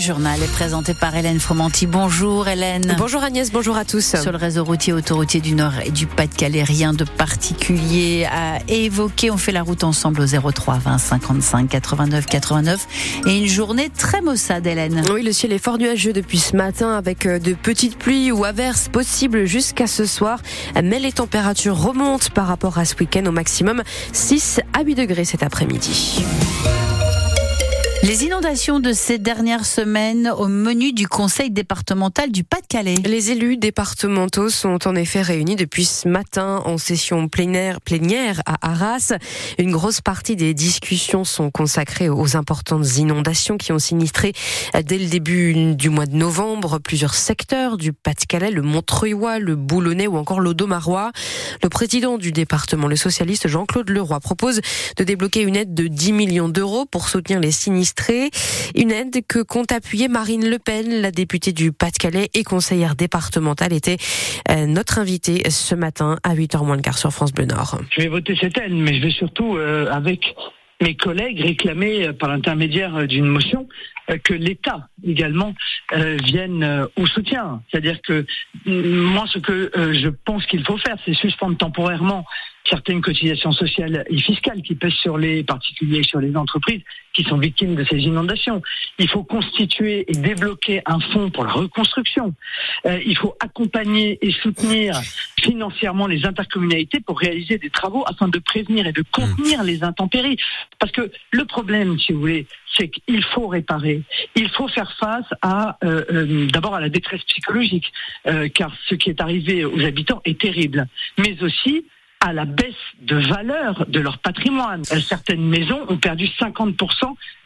journal est présenté par Hélène Fromanti. Bonjour Hélène. Bonjour Agnès, bonjour à tous. Sur le réseau routier autoroutier du Nord et du Pas-de-Calais, rien de particulier à évoquer. On fait la route ensemble au 03 20 55 89 89 et une journée très maussade Hélène. Oui, le ciel est fort nuageux depuis ce matin avec euh, de petites pluies ou averses possibles jusqu'à ce soir. Mais les températures remontent par rapport à ce week-end au maximum 6 à 8 degrés cet après-midi. Les inondations de ces dernières semaines au menu du Conseil départemental du Pas-de-Calais. Les élus départementaux sont en effet réunis depuis ce matin en session plénière, plénière à Arras. Une grosse partie des discussions sont consacrées aux importantes inondations qui ont sinistré dès le début du mois de novembre plusieurs secteurs du Pas-de-Calais, le Montreuilois, le Boulonnais ou encore l'Audomarois. Le président du département, le socialiste Jean-Claude Leroy, propose de débloquer une aide de 10 millions d'euros pour soutenir les sinistrés une aide que compte appuyer Marine Le Pen, la députée du Pas-de-Calais et conseillère départementale, était euh, notre invitée ce matin à 8h moins le quart sur France Bleu Nord. Je vais voter cette aide, mais je vais surtout, euh, avec mes collègues, réclamer euh, par l'intermédiaire d'une motion que l'État également vienne au soutien. C'est-à-dire que moi, ce que je pense qu'il faut faire, c'est suspendre temporairement certaines cotisations sociales et fiscales qui pèsent sur les particuliers et sur les entreprises qui sont victimes de ces inondations. Il faut constituer et débloquer un fonds pour la reconstruction. Euh, il faut accompagner et soutenir financièrement les intercommunalités pour réaliser des travaux afin de prévenir et de contenir les intempéries. Parce que le problème, si vous voulez, c'est qu'il faut réparer. Il faut faire face à euh, euh, d'abord à la détresse psychologique, car ce qui est arrivé aux habitants est terrible, mais aussi à la baisse de valeur de leur patrimoine. Euh, certaines maisons ont perdu 50%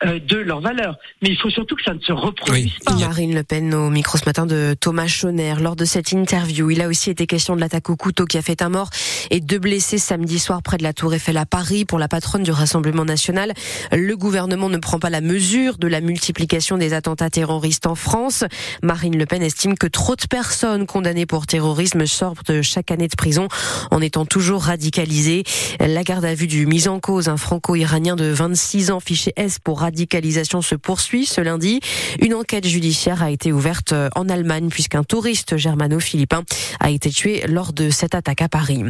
euh, de leur valeur. Mais il faut surtout que ça ne se reproduise pas. Marine Le Pen au micro ce matin de Thomas Chauner. Lors de cette interview, il a aussi été question de l'attaque au couteau qui a fait un mort et deux blessés samedi soir près de la Tour Eiffel à Paris pour la patronne du Rassemblement national. Le gouvernement ne prend pas la mesure de la multiplication des attentats terroristes en France. Marine Le Pen estime que trop de personnes condamnées pour terrorisme sortent chaque année de prison en étant toujours radicalisé. La garde à vue du mis en cause, un franco-iranien de 26 ans fiché S pour radicalisation se poursuit ce lundi. Une enquête judiciaire a été ouverte en Allemagne puisqu'un touriste germano-philippin a été tué lors de cette attaque à Paris.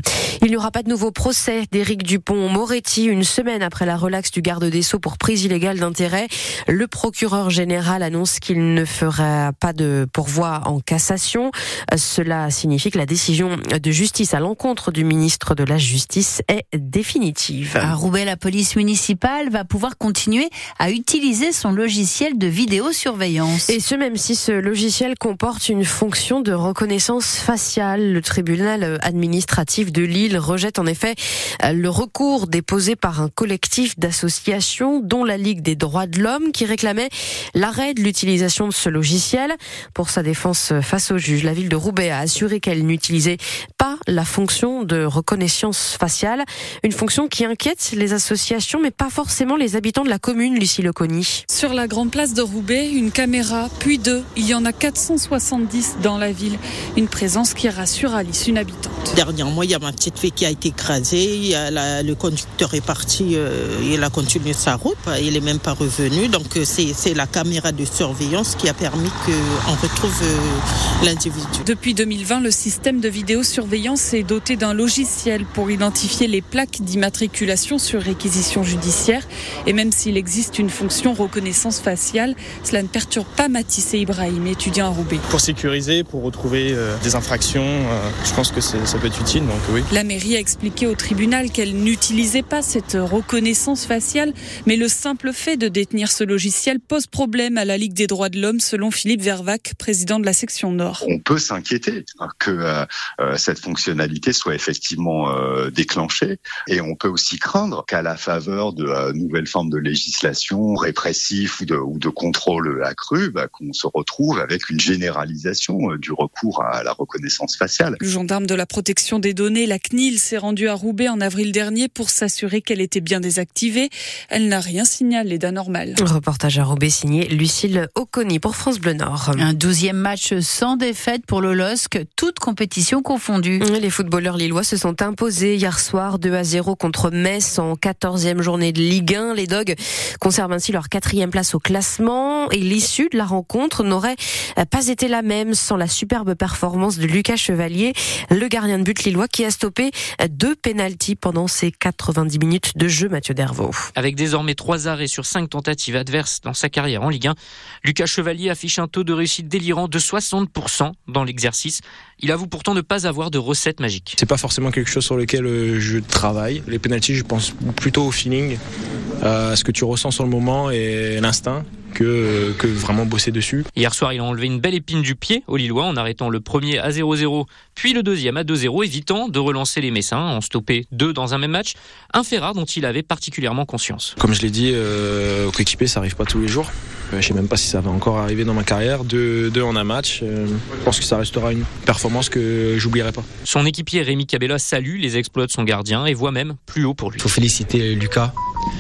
Il n'y aura pas de nouveau procès d'Éric Dupont-Moretti une semaine après la relaxe du garde des Sceaux pour prise illégale d'intérêt. Le procureur général annonce qu'il ne fera pas de pourvoi en cassation. Cela signifie que la décision de justice à l'encontre du ministre de la justice est définitive. À Roubaix, la police municipale va pouvoir continuer à utiliser son logiciel de vidéosurveillance. Et ce, même si ce logiciel comporte une fonction de reconnaissance faciale. Le tribunal administratif de Lille rejette en effet le recours déposé par un collectif d'associations, dont la Ligue des droits de l'homme, qui réclamait l'arrêt de l'utilisation de ce logiciel. Pour sa défense face au juge, la ville de Roubaix a assuré qu'elle n'utilisait pas la fonction de reconnaissance faciale, une fonction qui inquiète les associations, mais pas forcément les habitants de la commune, Lucie Leconi. Sur la grande place de Roubaix, une caméra, puis deux. Il y en a 470 dans la ville. Une présence qui rassure Alice, une habitante. Dernièrement, il y a ma petite fille qui a été écrasée. le conducteur est parti, euh, il a continué sa route. Il n'est même pas revenu. Donc, euh, c'est la caméra de surveillance qui a permis qu'on retrouve euh, l'individu. Depuis 2020, le système de vidéosurveillance est doté d'un logiciel pour identifier les plaques d'immatriculation sur réquisition judiciaire. Et même s'il existe une fonction reconnaissance faciale, cela ne perturbe pas Matisse et Ibrahim, étudiants à Roubaix. Pour sécuriser, pour retrouver euh, des infractions, euh, je pense que ça peut être utile. Donc oui. La mairie a expliqué au tribunal qu'elle n'utilisait pas cette reconnaissance faciale, mais le simple fait de détenir ce logiciel pose problème à la Ligue des droits de l'homme, selon Philippe Vervac, président de la section Nord. On peut s'inquiéter que euh, cette fonctionnalité soit effectivement euh, déclenché. Et on peut aussi craindre qu'à la faveur de euh, nouvelles formes de législation répressive ou de, ou de contrôle accru, bah, qu'on se retrouve avec une généralisation euh, du recours à la reconnaissance faciale. Le gendarme de la protection des données, la CNIL, s'est rendu à Roubaix en avril dernier pour s'assurer qu'elle était bien désactivée. Elle n'a rien signalé d'anormal. Reportage à Roubaix signé Lucille Oconi pour France Bleu Nord. Un douzième match sans défaite pour le LOSC, toute compétition confondue. Les footballeurs lillois se sont imposés hier soir 2 à 0 contre Metz en 14e journée de Ligue 1. Les Dogs conservent ainsi leur quatrième place au classement et l'issue de la rencontre n'aurait pas été la même sans la superbe performance de Lucas Chevalier, le gardien de but lillois qui a stoppé deux pénalties pendant ses 90 minutes de jeu, Mathieu Dervaux. Avec désormais trois arrêts sur cinq tentatives adverses dans sa carrière en Ligue 1, Lucas Chevalier affiche un taux de réussite délirant de 60% dans l'exercice. Il avoue pourtant ne pas avoir de recette magique. C'est pas forcément quelque chose sur lequel euh, je travaille. Les pénalties, je pense plutôt au feeling, euh, à ce que tu ressens sur le moment et l'instinct que, que vraiment bosser dessus. Hier soir, il a enlevé une belle épine du pied au Lillois en arrêtant le premier à 0-0, puis le deuxième à 2-0, évitant de relancer les Messins en stoppé deux dans un même match. Un fait rare dont il avait particulièrement conscience. Comme je l'ai dit, euh, au coéquipier, ça arrive pas tous les jours. Euh, je sais même pas si ça va encore arriver dans ma carrière. Deux, deux en un match. Euh, je pense que ça restera une performance que j'oublierai pas. Son équipier Rémi Cabella salue les exploits de son gardien et voit même plus haut pour lui. Il faut féliciter Lucas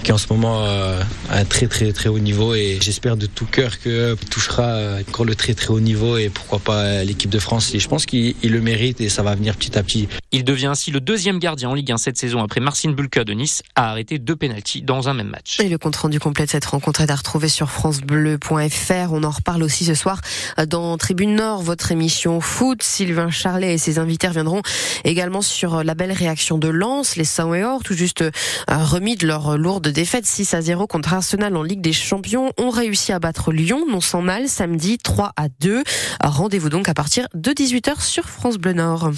qui est en ce moment euh, à un très très très haut niveau et j'espère de tout cœur qu'il touchera encore le très très haut niveau et pourquoi pas l'équipe de France et je pense qu'il le mérite et ça va venir petit à petit. Il devient ainsi le deuxième gardien en Ligue 1 cette saison après Marcin Bulka de Nice a arrêté deux pénalties dans un même match. Et le compte rendu complet de cette rencontre est à retrouver sur francebleu.fr. On en reparle aussi ce soir dans Tribune Nord, votre émission foot. Sylvain Charlet et ses invités reviendront également sur la belle réaction de Lens, les Saint et tout juste remis de leur lourde défaite 6 à 0 contre Arsenal en Ligue des Champions, ont réussi à battre Lyon, non sans mal, samedi 3 à 2. Rendez-vous donc à partir de 18h sur France Bleu Nord.